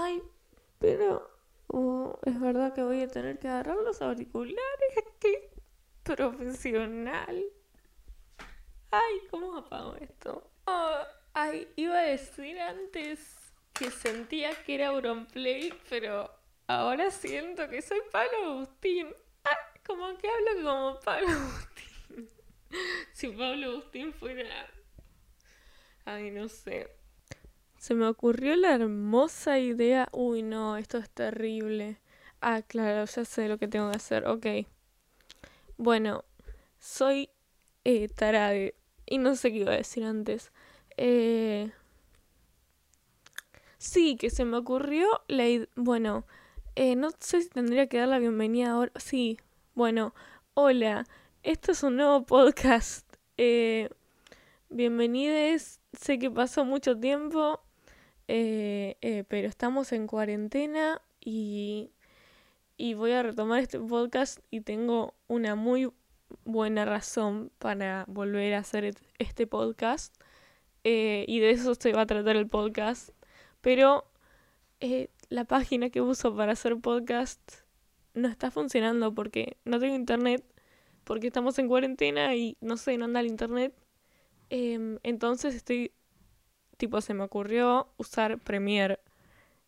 Ay, pero uh, es verdad que voy a tener que agarrar los auriculares. ¡Qué profesional! Ay, ¿cómo apago esto? Oh, ay, iba a decir antes que sentía que era Auronplay, pero ahora siento que soy Pablo Agustín. Ah, como que hablo como Pablo Agustín. si Pablo Agustín fuera... Ay, no sé. Se me ocurrió la hermosa idea. Uy, no, esto es terrible. Ah, claro, ya sé lo que tengo que hacer. Ok. Bueno, soy eh, Tarade. Y no sé qué iba a decir antes. Eh... Sí, que se me ocurrió la. Bueno, eh, no sé si tendría que dar la bienvenida ahora. Sí, bueno, hola. Esto es un nuevo podcast. Eh, bienvenidos. Sé que pasó mucho tiempo. Eh, eh, pero estamos en cuarentena y, voy a retomar este podcast y tengo una muy buena razón para volver a hacer este podcast. Eh, y de eso se va a tratar el podcast. Pero eh, la página que uso para hacer podcast no está funcionando porque no tengo internet porque estamos en cuarentena y no sé, no anda el internet. Em, entonces estoy tipo se me ocurrió usar Premiere.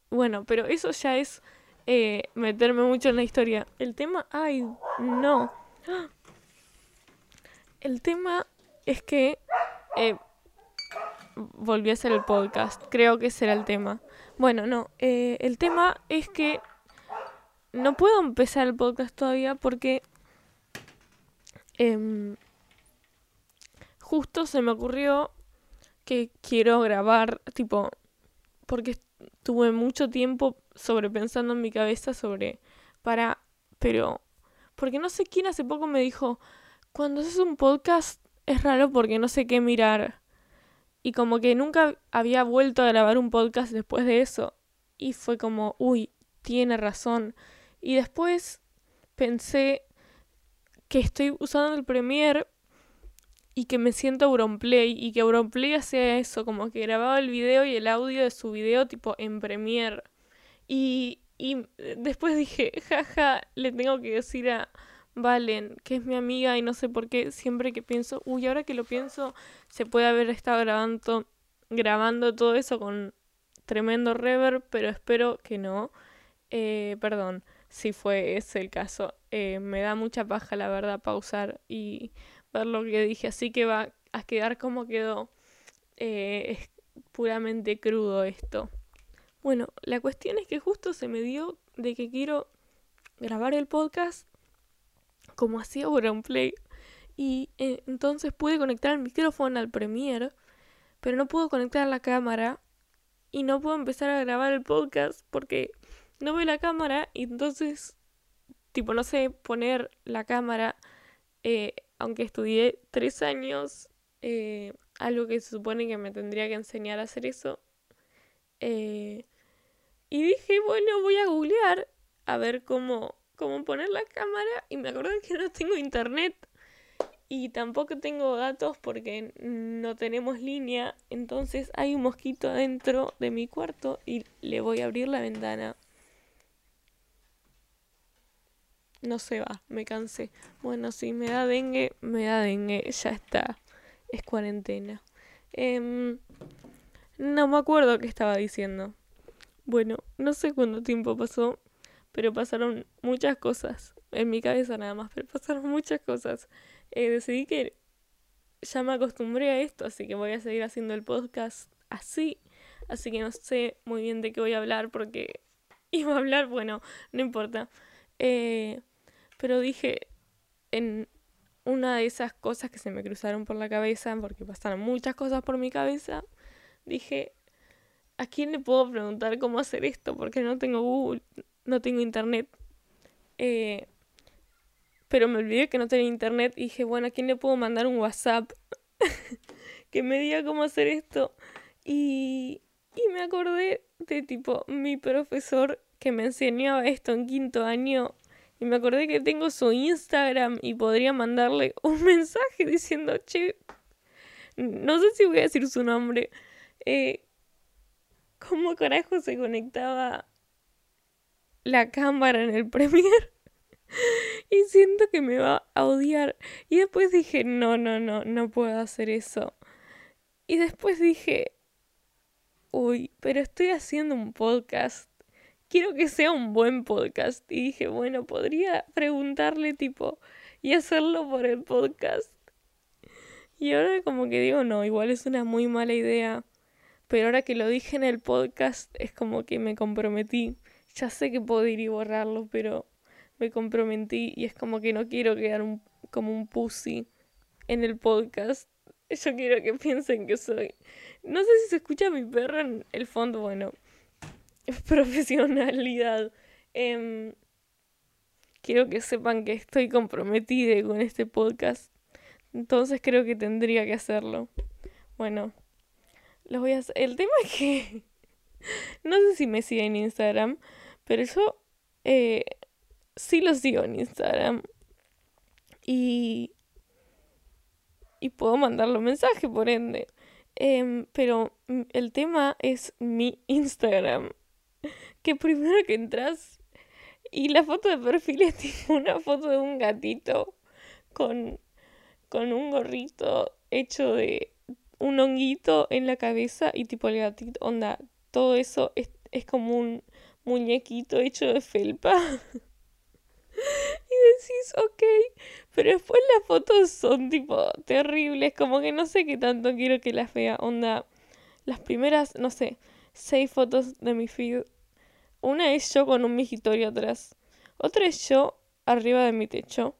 Bueno, pero eso ya es eh, meterme mucho en la historia. El tema, ay, no. El tema es que eh, volví a hacer el podcast. Creo que ese era el tema. Bueno, no. Eh, el tema es que no puedo empezar el podcast todavía porque em, justo se me ocurrió que quiero grabar, tipo, porque tuve mucho tiempo sobrepensando en mi cabeza sobre para, pero, porque no sé quién hace poco me dijo, cuando haces un podcast es raro porque no sé qué mirar. Y como que nunca había vuelto a grabar un podcast después de eso. Y fue como, uy, tiene razón. Y después pensé que estoy usando el Premiere y que me siento Auronplay y que Auronplay hacía eso, como que grababa el video y el audio de su video tipo en Premiere. Y, y después dije, jaja, le tengo que decir a Valen, que es mi amiga y no sé por qué, siempre que pienso, uy, ahora que lo pienso, se puede haber estado grabando, grabando todo eso con tremendo reverb, pero espero que no. Eh, perdón, si fue ese el caso. Eh, me da mucha paja, la verdad, pausar y ver lo que dije, así que va a quedar como quedó. Eh, es puramente crudo esto. Bueno, la cuestión es que justo se me dio de que quiero grabar el podcast como hacía Play y eh, entonces pude conectar el micrófono al Premiere, pero no puedo conectar la cámara y no puedo empezar a grabar el podcast porque no veo la cámara y entonces tipo no sé poner la cámara eh, aunque estudié tres años, eh, algo que se supone que me tendría que enseñar a hacer eso. Eh, y dije, bueno, voy a googlear a ver cómo, cómo poner la cámara. Y me acordé que no tengo internet. Y tampoco tengo datos porque no tenemos línea. Entonces hay un mosquito adentro de mi cuarto y le voy a abrir la ventana. No se va, me cansé. Bueno, si me da dengue, me da dengue, ya está. Es cuarentena. Em, no me acuerdo qué estaba diciendo. Bueno, no sé cuánto tiempo pasó, pero pasaron muchas cosas. En mi cabeza nada más, pero pasaron muchas cosas. Eh, decidí que ya me acostumbré a esto, así que voy a seguir haciendo el podcast así. Así que no sé muy bien de qué voy a hablar porque iba a hablar, bueno, no importa. Eh, pero dije, en una de esas cosas que se me cruzaron por la cabeza, porque pasaron muchas cosas por mi cabeza, dije, ¿a quién le puedo preguntar cómo hacer esto? Porque no tengo Google, no tengo internet. Eh, pero me olvidé que no tenía internet y dije, bueno, ¿a quién le puedo mandar un WhatsApp que me diga cómo hacer esto? Y, y me acordé de tipo mi profesor que me enseñaba esto en quinto año y me acordé que tengo su Instagram y podría mandarle un mensaje diciendo, che, no sé si voy a decir su nombre. Eh, cómo carajo se conectaba la cámara en el Premiere. y siento que me va a odiar. Y después dije, no, no, no, no puedo hacer eso. Y después dije, uy, pero estoy haciendo un podcast. Quiero que sea un buen podcast. Y dije, bueno, podría preguntarle tipo y hacerlo por el podcast. Y ahora como que digo, no, igual es una muy mala idea. Pero ahora que lo dije en el podcast es como que me comprometí. Ya sé que puedo ir y borrarlo, pero me comprometí y es como que no quiero quedar un, como un pussy en el podcast. Yo quiero que piensen que soy. No sé si se escucha mi perro en el fondo, bueno. Profesionalidad. Em, quiero que sepan que estoy comprometida con este podcast. Entonces creo que tendría que hacerlo. Bueno, lo voy a hacer. El tema es que. no sé si me siguen en Instagram, pero yo eh, sí lo sigo en Instagram. Y. Y puedo mandarle un mensaje, por ende. Em, pero el tema es mi Instagram. Que primero que entras y la foto de perfil es tipo una foto de un gatito con, con un gorrito hecho de un honguito en la cabeza y tipo el gatito, onda, todo eso es, es como un muñequito hecho de felpa. y decís, ok, pero después las fotos son tipo terribles, como que no sé qué tanto quiero que las vea, onda, las primeras, no sé, seis fotos de mi feed, una es yo con un migitorio atrás, otra es yo arriba de mi techo,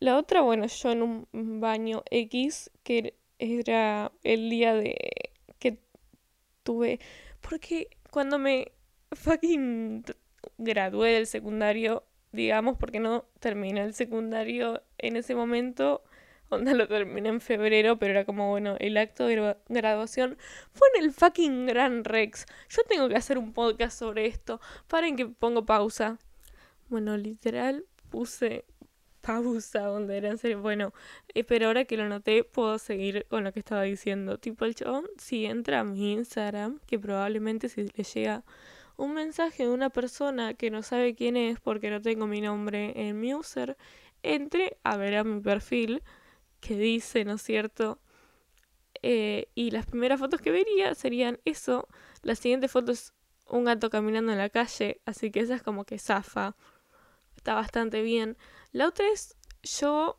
la otra, bueno, yo en un baño X, que era el día de que tuve, porque cuando me fucking gradué del secundario, digamos, porque no terminé el secundario en ese momento. Onda lo terminé en febrero, pero era como, bueno, el acto de graduación fue en el fucking Gran Rex. Yo tengo que hacer un podcast sobre esto. Paren que pongo pausa. Bueno, literal puse pausa donde era en. Bueno, eh, pero ahora que lo noté, puedo seguir con lo que estaba diciendo. Tipo, el chabón, si entra a mi Instagram, que probablemente si le llega un mensaje de una persona que no sabe quién es porque no tengo mi nombre en mi user, entre a ver a mi perfil que dice, ¿no es cierto? Eh, y las primeras fotos que vería serían eso. La siguiente foto es un gato caminando en la calle, así que esa es como que zafa. Está bastante bien. La otra es yo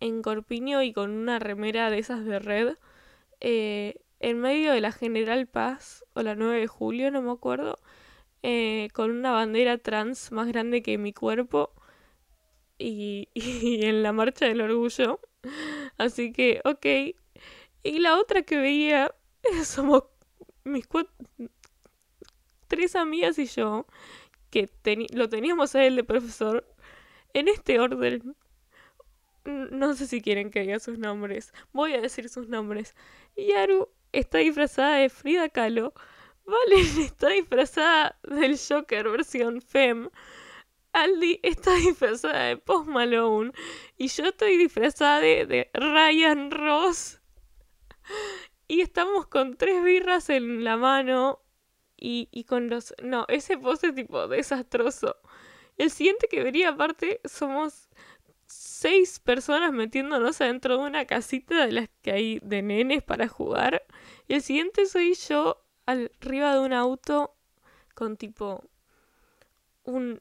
en Corpiño y con una remera de esas de red. Eh, en medio de la General Paz o la 9 de julio, no me acuerdo, eh, con una bandera trans más grande que mi cuerpo y, en la marcha del orgullo. Así que, ok. Y la otra que veía somos mis tres amigas y yo, que lo teníamos a él de profesor en este orden. No sé si quieren que diga sus nombres. Voy a decir sus nombres. Yaru está disfrazada de Frida Kahlo. Valen está disfrazada del Joker versión Fem. Aldi está disfrazada de Post Malone. Y yo estoy disfrazada de, Ryan Ross. Y estamos con tres birras en la mano. Y, y con los... No, ese pose tipo desastroso. El siguiente que vería aparte somos seis personas metiéndonos adentro de una casita de las que hay de nenes para jugar. Y el siguiente soy yo arriba de un auto con tipo un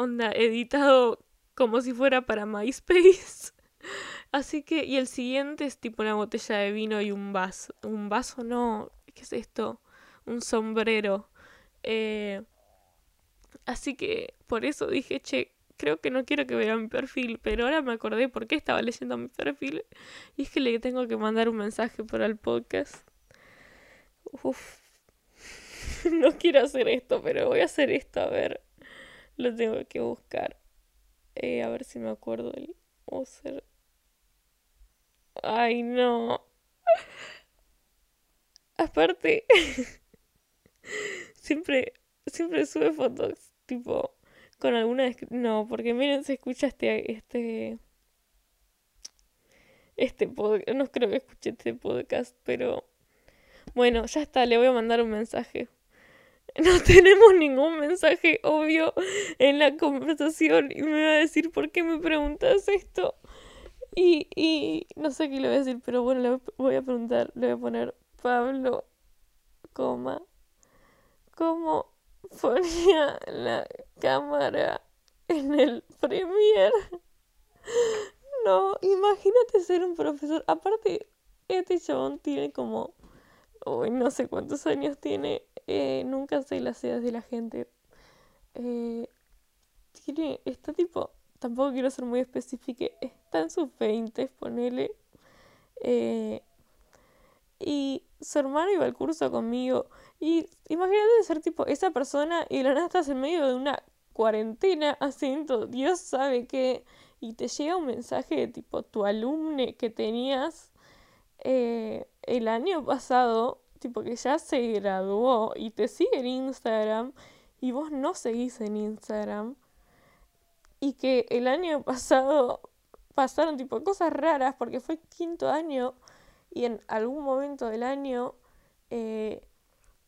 onda editado como si fuera para MySpace. Así que, y el siguiente es tipo una botella de vino y un vaso. Un vaso no, ¿qué es esto? Un sombrero. Eh, así que por eso dije, che, creo que no quiero que vea mi perfil, pero ahora me acordé por qué estaba leyendo mi perfil. Y es que le tengo que mandar un mensaje para el podcast. Uf. no quiero hacer esto, pero voy a hacer esto, a ver. Lo tengo que buscar. Eh, a ver si me acuerdo del user. Ay, no. Aparte, siempre, siempre sube fotos, tipo, con alguna No, porque miren, se escucha este, este, este podcast. No creo que escuche este podcast, pero bueno, ya está, le voy a mandar un mensaje. no tenemos ningún mensaje obvio en la conversación y me va a decir, ¿por qué me preguntas esto? Y, y no sé qué le voy a decir, pero bueno, le voy a preguntar, le voy a poner Pablo, coma, ¿cómo ponía la cámara en el premier? No, imagínate ser un profesor. Aparte, este chabón tiene como, uy, no sé cuántos años tiene, eh, nunca sé las edades de la gente. Eh, tiene, está tipo, tampoco quiero ser muy específica, está en sus 20, ponele. Eh, y su hermano iba al curso conmigo. Y imagínate ser tipo esa persona y la nada estás en medio de una cuarentena haciendo Dios sabe qué. Y te llega un mensaje de tipo tu alumne que tenías el año pasado tipo que ya se graduó y te sigue en Instagram y vos no seguís en Instagram. Y que el año pasado pasaron tipo cosas raras porque fue quinto año y en algún momento del año eh,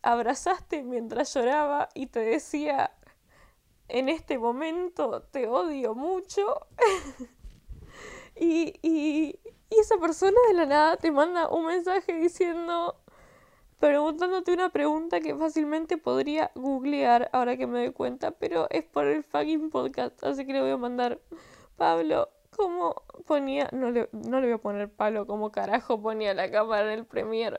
abrazaste mientras lloraba y te decía en este momento te odio mucho y, y, y esa persona de la nada te manda un mensaje diciendo preguntándote una pregunta que fácilmente podría googlear ahora que me doy cuenta, pero es por el fucking podcast, así que le voy a mandar, Pablo, ¿cómo ponía? No le, no le voy a poner Pablo, ¿cómo carajo ponía la cámara en el Premiere?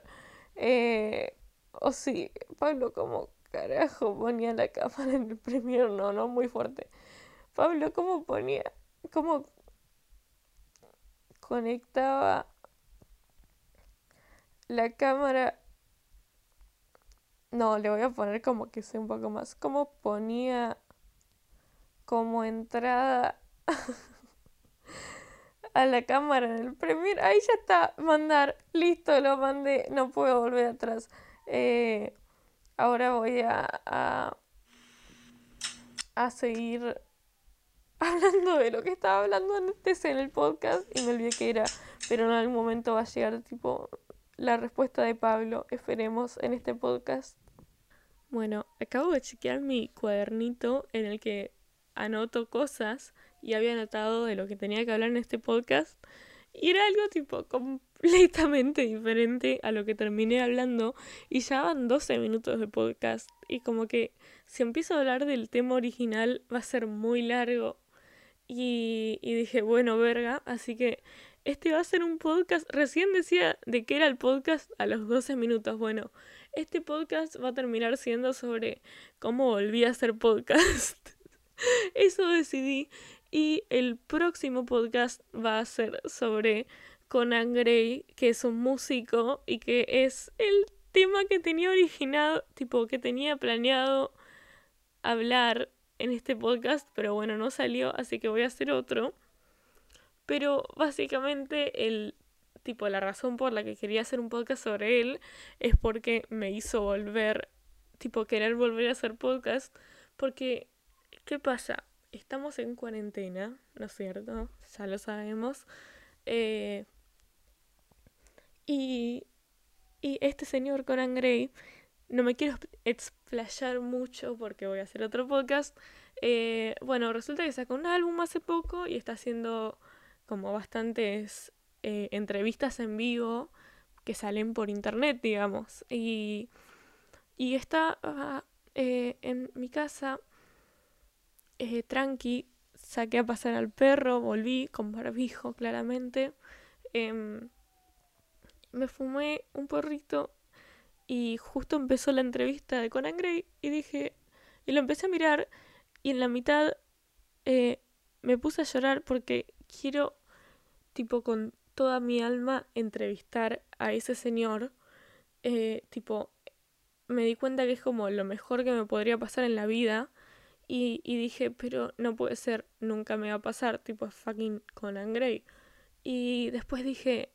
Eh, o sí, Pablo, ¿cómo carajo ponía la cámara en el Premiere? No, no, muy fuerte. Pablo, ¿cómo ponía? ¿Cómo conectaba la cámara no, le voy a poner como que sea un poco más. Como ponía como entrada a la cámara en el Premiere. Ahí ya está. Mandar. Listo, lo mandé. No puedo volver atrás. Eh, ahora voy a, a, a seguir hablando de lo que estaba hablando antes en el podcast y me olvidé que era. Pero en algún momento va a llegar tipo la respuesta de Pablo. Esperemos en este podcast. Bueno, acabo de chequear mi cuadernito en el que anoto cosas y había anotado de lo que tenía que hablar en este podcast. Y era algo tipo completamente diferente a lo que terminé hablando. Y ya van 12 minutos de podcast y como que si empiezo a hablar del tema original va a ser muy largo. Y, y dije bueno verga así que este va a ser un podcast. Recién decía de qué era el podcast a los 12 minutos. Bueno este podcast va a terminar siendo sobre cómo volví a hacer podcast. Eso decidí. Y el próximo podcast va a ser sobre Conan Gray, que es un músico y que es el tema que tenía originado, tipo que tenía planeado hablar en este podcast, pero bueno, no salió, así que voy a hacer otro. Pero básicamente el tipo la razón por la que quería hacer un podcast sobre él es porque me hizo volver, tipo querer volver a hacer podcast, porque, ¿qué pasa? Estamos en cuarentena, ¿no es cierto? Ya lo sabemos. Eh, y, y este señor Conan Gray, no me quiero explayar mucho porque voy a hacer otro podcast. Eh, bueno, resulta que sacó un álbum hace poco y está haciendo como bastantes eh, entrevistas en vivo que salen por internet, digamos. Y, y está ah, eh, en mi casa, eh, tranqui, saqué a pasar al perro, volví con barbijo, claramente. Em, me fumé un porrito y justo empezó la entrevista de Conan Gray y dije, y lo empecé a mirar y en la mitad me puse a llorar porque quiero, tipo, con toda mi alma entrevistar a ese señor. Eh, tipo, me di cuenta que es como lo mejor que me podría pasar en la vida. Y, y dije, pero no puede ser, nunca me va a pasar, tipo fucking Conan Gray. Y después dije,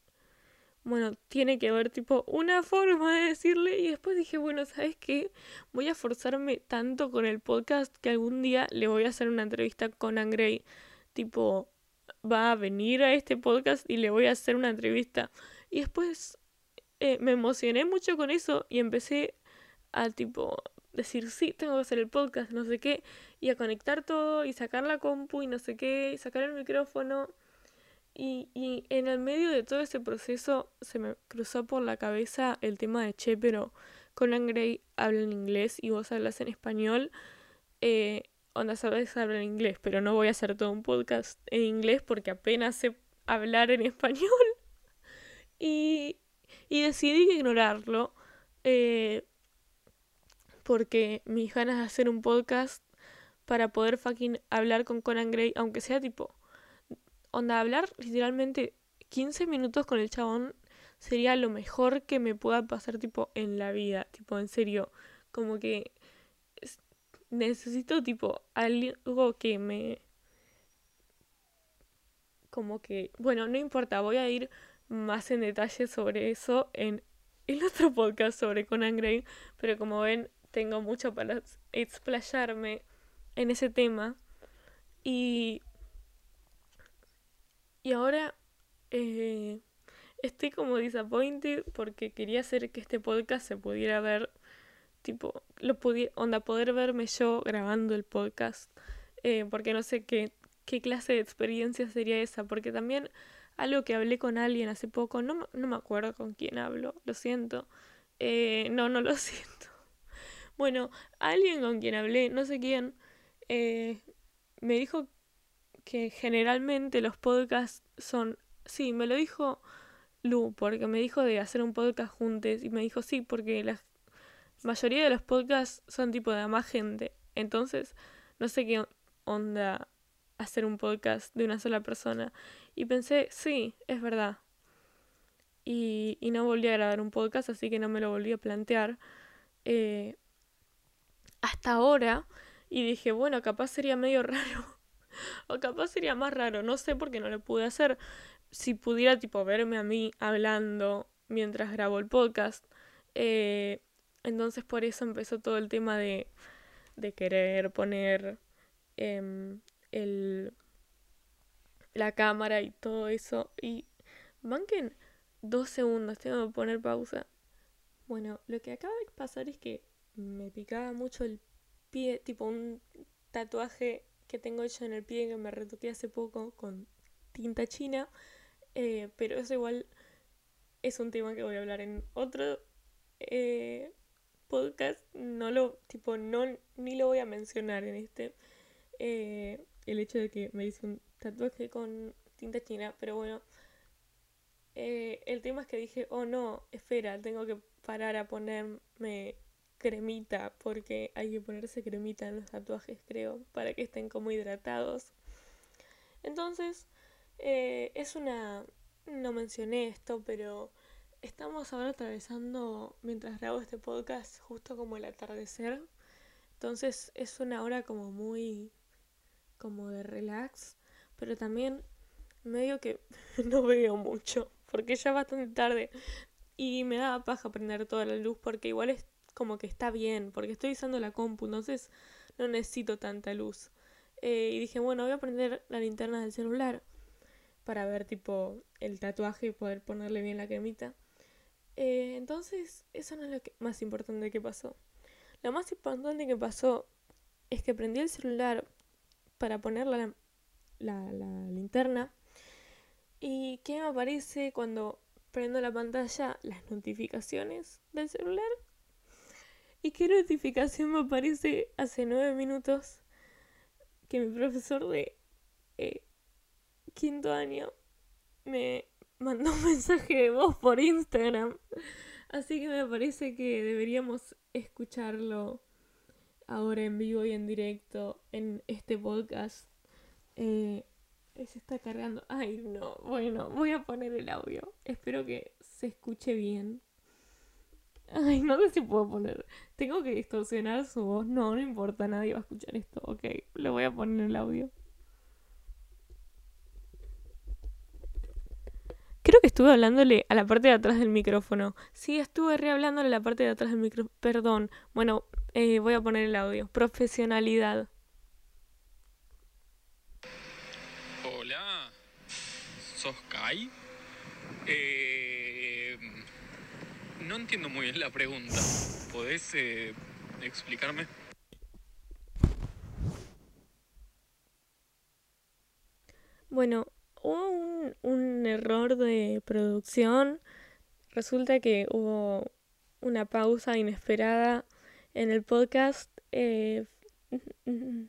bueno, tiene que haber tipo una forma de decirle. Y después dije, bueno, ¿sabes qué? Voy a forzarme tanto con el podcast que algún día le voy a hacer una entrevista con Conan Gray. Tipo, va a venir a este podcast y le voy a hacer una entrevista. Y después eh, me emocioné mucho con eso y empecé a tipo decir, sí, tengo que hacer el podcast, no sé qué, y a conectar todo y sacar la compu y no sé qué, y sacar el micrófono. Y, y en el medio de todo ese proceso se me cruzó por la cabeza el tema de, che, pero Conan Gray habla en inglés y vos hablas en español. Eh, onda, sabes hablar inglés, pero no voy a hacer todo un podcast en inglés porque apenas sé hablar en español. y, y decidí ignorarlo. Eh, porque mis ganas de hacer un podcast para poder fucking hablar con Conan Gray, aunque sea tipo, onda, hablar literalmente 15 minutos con el chabón sería lo mejor que me pueda pasar tipo en la vida, tipo, en serio, como que necesito tipo algo que me como que, bueno, no importa, voy a ir más en detalle sobre eso en el otro podcast sobre Conan Gray, pero como ven, tengo mucho para explayarme en ese tema. Y, y ahora eh, estoy como disappointed porque quería hacer que este podcast se pudiera ver, tipo, lo pudiera, onda, poder verme yo grabando el podcast. Eh, porque no sé qué, qué clase de experiencia sería esa. Porque también algo que hablé con alguien hace poco, no, no me acuerdo con quién hablo, lo siento. Eh, no, no lo siento. Bueno, alguien con quien hablé, no sé quién, eh, me dijo que generalmente los podcasts son... Sí, me lo dijo Lu, porque me dijo de hacer un podcast juntos y me dijo sí, porque la mayoría de los podcasts son tipo de más gente. Entonces, no sé qué onda hacer un podcast de una sola persona. Y pensé, sí, es verdad. Y, y no volví a grabar un podcast, así que no me lo volví a plantear. Eh, hasta ahora y dije, bueno, capaz sería medio raro. o capaz sería más raro, no sé por qué no lo pude hacer. Si pudiera tipo verme a mí hablando mientras grabo el podcast. Eh, entonces por eso empezó todo el tema de, de querer poner em, el, la cámara y todo eso. Y banquen dos segundos, tengo que poner pausa. Bueno, lo que acaba de pasar es que me picaba mucho el pie, tipo un tatuaje que tengo hecho en el pie que me retoqué hace poco con tinta china, eh, pero eso igual es un tema que voy a hablar en otro eh, podcast, no lo, tipo, no, ni lo voy a mencionar en este, eh, el hecho de que me hice un tatuaje con tinta china, pero bueno, el tema es que dije, oh no, espera, tengo que parar a ponerme cremita, porque hay que ponerse cremita en los tatuajes, creo, para que estén como hidratados. Entonces, eh, es una... No mencioné esto, pero estamos ahora atravesando, mientras grabo este podcast, justo como el atardecer. Entonces es una hora como muy... como de relax, pero también medio que no veo mucho, porque ya es bastante tarde. Y me da paja prender toda la luz porque igual es como que está bien, porque estoy usando la compu, entonces no necesito tanta luz. Eh, y dije, bueno, voy a prender la linterna del celular para ver tipo el tatuaje y poder ponerle bien la cremita. Eh, entonces, eso no es lo más importante que pasó. Lo más importante que pasó es que prendí el celular para poner la linterna. ¿Y qué me aparece cuando prendo la pantalla? Las notificaciones del celular. ¿Y qué notificación me aparece hace nueve minutos? Que mi profesor de eh, quinto año me mandó un mensaje de voz por Instagram. Así que me parece que deberíamos escucharlo ahora en vivo y en directo en este podcast. Eh, se está cargando. Ay, no. Bueno, voy a poner el audio. Espero que se escuche bien. Ay, no sé si puedo poner. Tengo que distorsionar su voz. No, no importa, nadie va a escuchar esto. Ok, le voy a poner el audio. Creo que estuve hablándole a la parte de atrás del micrófono. Sí, estuve re hablándole a la parte de atrás del micrófono. Perdón. Bueno, eh, voy a poner el audio. Profesionalidad. Hola, ¿sos Kai? Eh no entiendo muy bien la pregunta. ¿Podés eh, explicarme? Bueno, hubo un, error de producción. Resulta que hubo una pausa inesperada en el podcast. eh,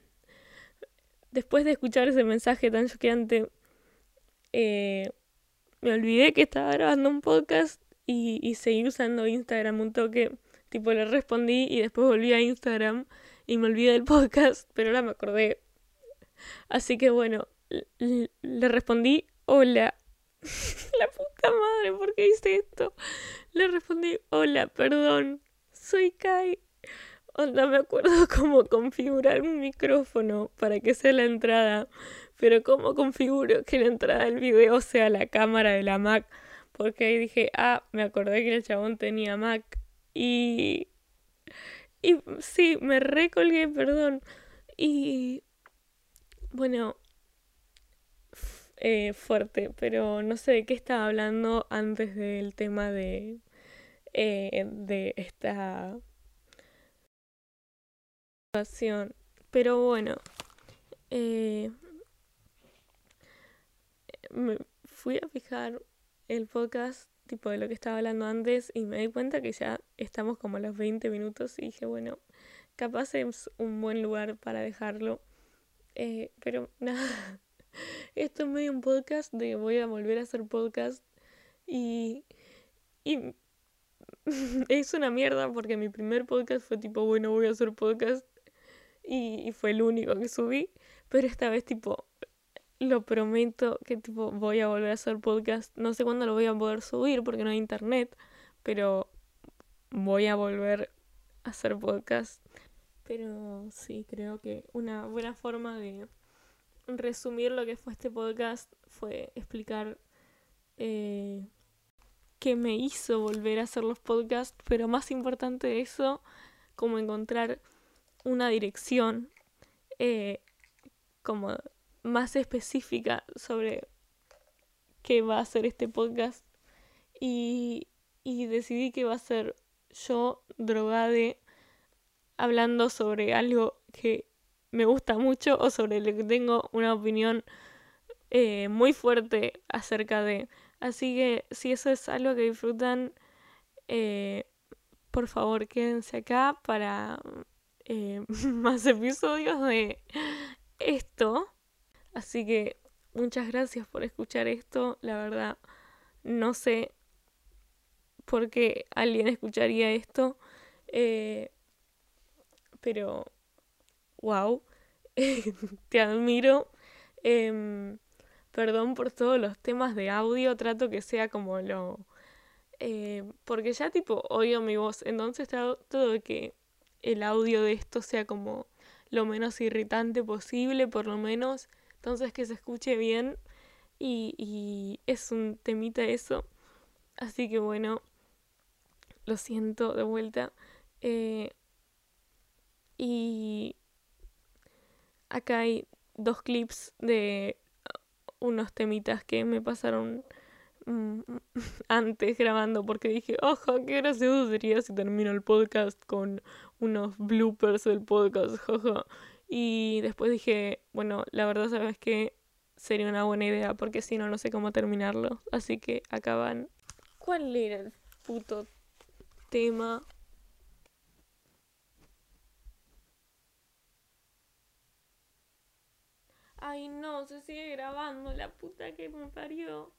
después de escuchar ese mensaje tan choqueante, eh, me olvidé que estaba grabando un podcast y, y seguí usando Instagram un toque. Tipo, le respondí y después volví a Instagram y me olvidé del podcast, pero ahora me acordé. Así que bueno, le respondí, hola. La puta madre, ¿por qué hice esto? Le respondí, hola, perdón, soy Kai. Onda, me acuerdo cómo configurar un micrófono para que sea la entrada, pero cómo configuro que la entrada del video sea la cámara de la Mac, porque ahí dije, ah, me acordé que el chabón tenía Mac y... Y sí, me recolgué, perdón. Y... Bueno, eh, fuerte, pero no sé de qué estaba hablando antes del tema de, eh, de esta situación. Pero bueno, eh, me fui a fijar el podcast tipo de lo que estaba hablando antes y me di cuenta que ya estamos como a los 20 minutos y dije, bueno, capaz es un buen lugar para dejarlo. Eh, pero nada, esto es medio un podcast de voy a volver a hacer podcast y, y es una mierda porque mi primer podcast fue tipo, bueno, voy a hacer podcast y, y fue el único que subí, pero esta vez tipo, lo prometo que tipo voy a volver a hacer podcast. No sé cuándo lo voy a poder subir porque no hay internet, pero voy a volver a hacer podcast. Pero sí, creo que una buena forma de resumir lo que fue este podcast fue explicar eh, qué me hizo volver a hacer los podcasts, pero más importante de eso, como encontrar una dirección eh, como más específica sobre qué va a ser este podcast. Y, y decidí que va a ser yo drogade hablando sobre algo que me gusta mucho o sobre lo que tengo una opinión eh, muy fuerte acerca de. Así que si eso es algo que disfrutan, eh, por favor quédense acá para eh, más episodios de esto. Así que muchas gracias por escuchar esto. La verdad, no sé por qué alguien escucharía esto. pero, wow, te admiro. Em, perdón por todos los temas de audio. Trato que sea como lo... eh, porque ya tipo oigo mi voz. Entonces trato de que el audio de esto sea como lo menos irritante posible, por lo menos. Entonces que se escuche bien. Y, y es un temita eso. Así que bueno, lo siento de vuelta. Eh, y acá hay dos clips de unos temitas que me pasaron mm, antes grabando porque dije, ojo, qué gracioso sería si termino el podcast con unos bloopers del podcast, jaja. Y después dije, bueno, la verdad sabes que sería una buena idea porque si no, no sé cómo terminarlo. Así que acaban. ¿Cuál era el puto tema? Ay, no, se sigue grabando la puta que me parió.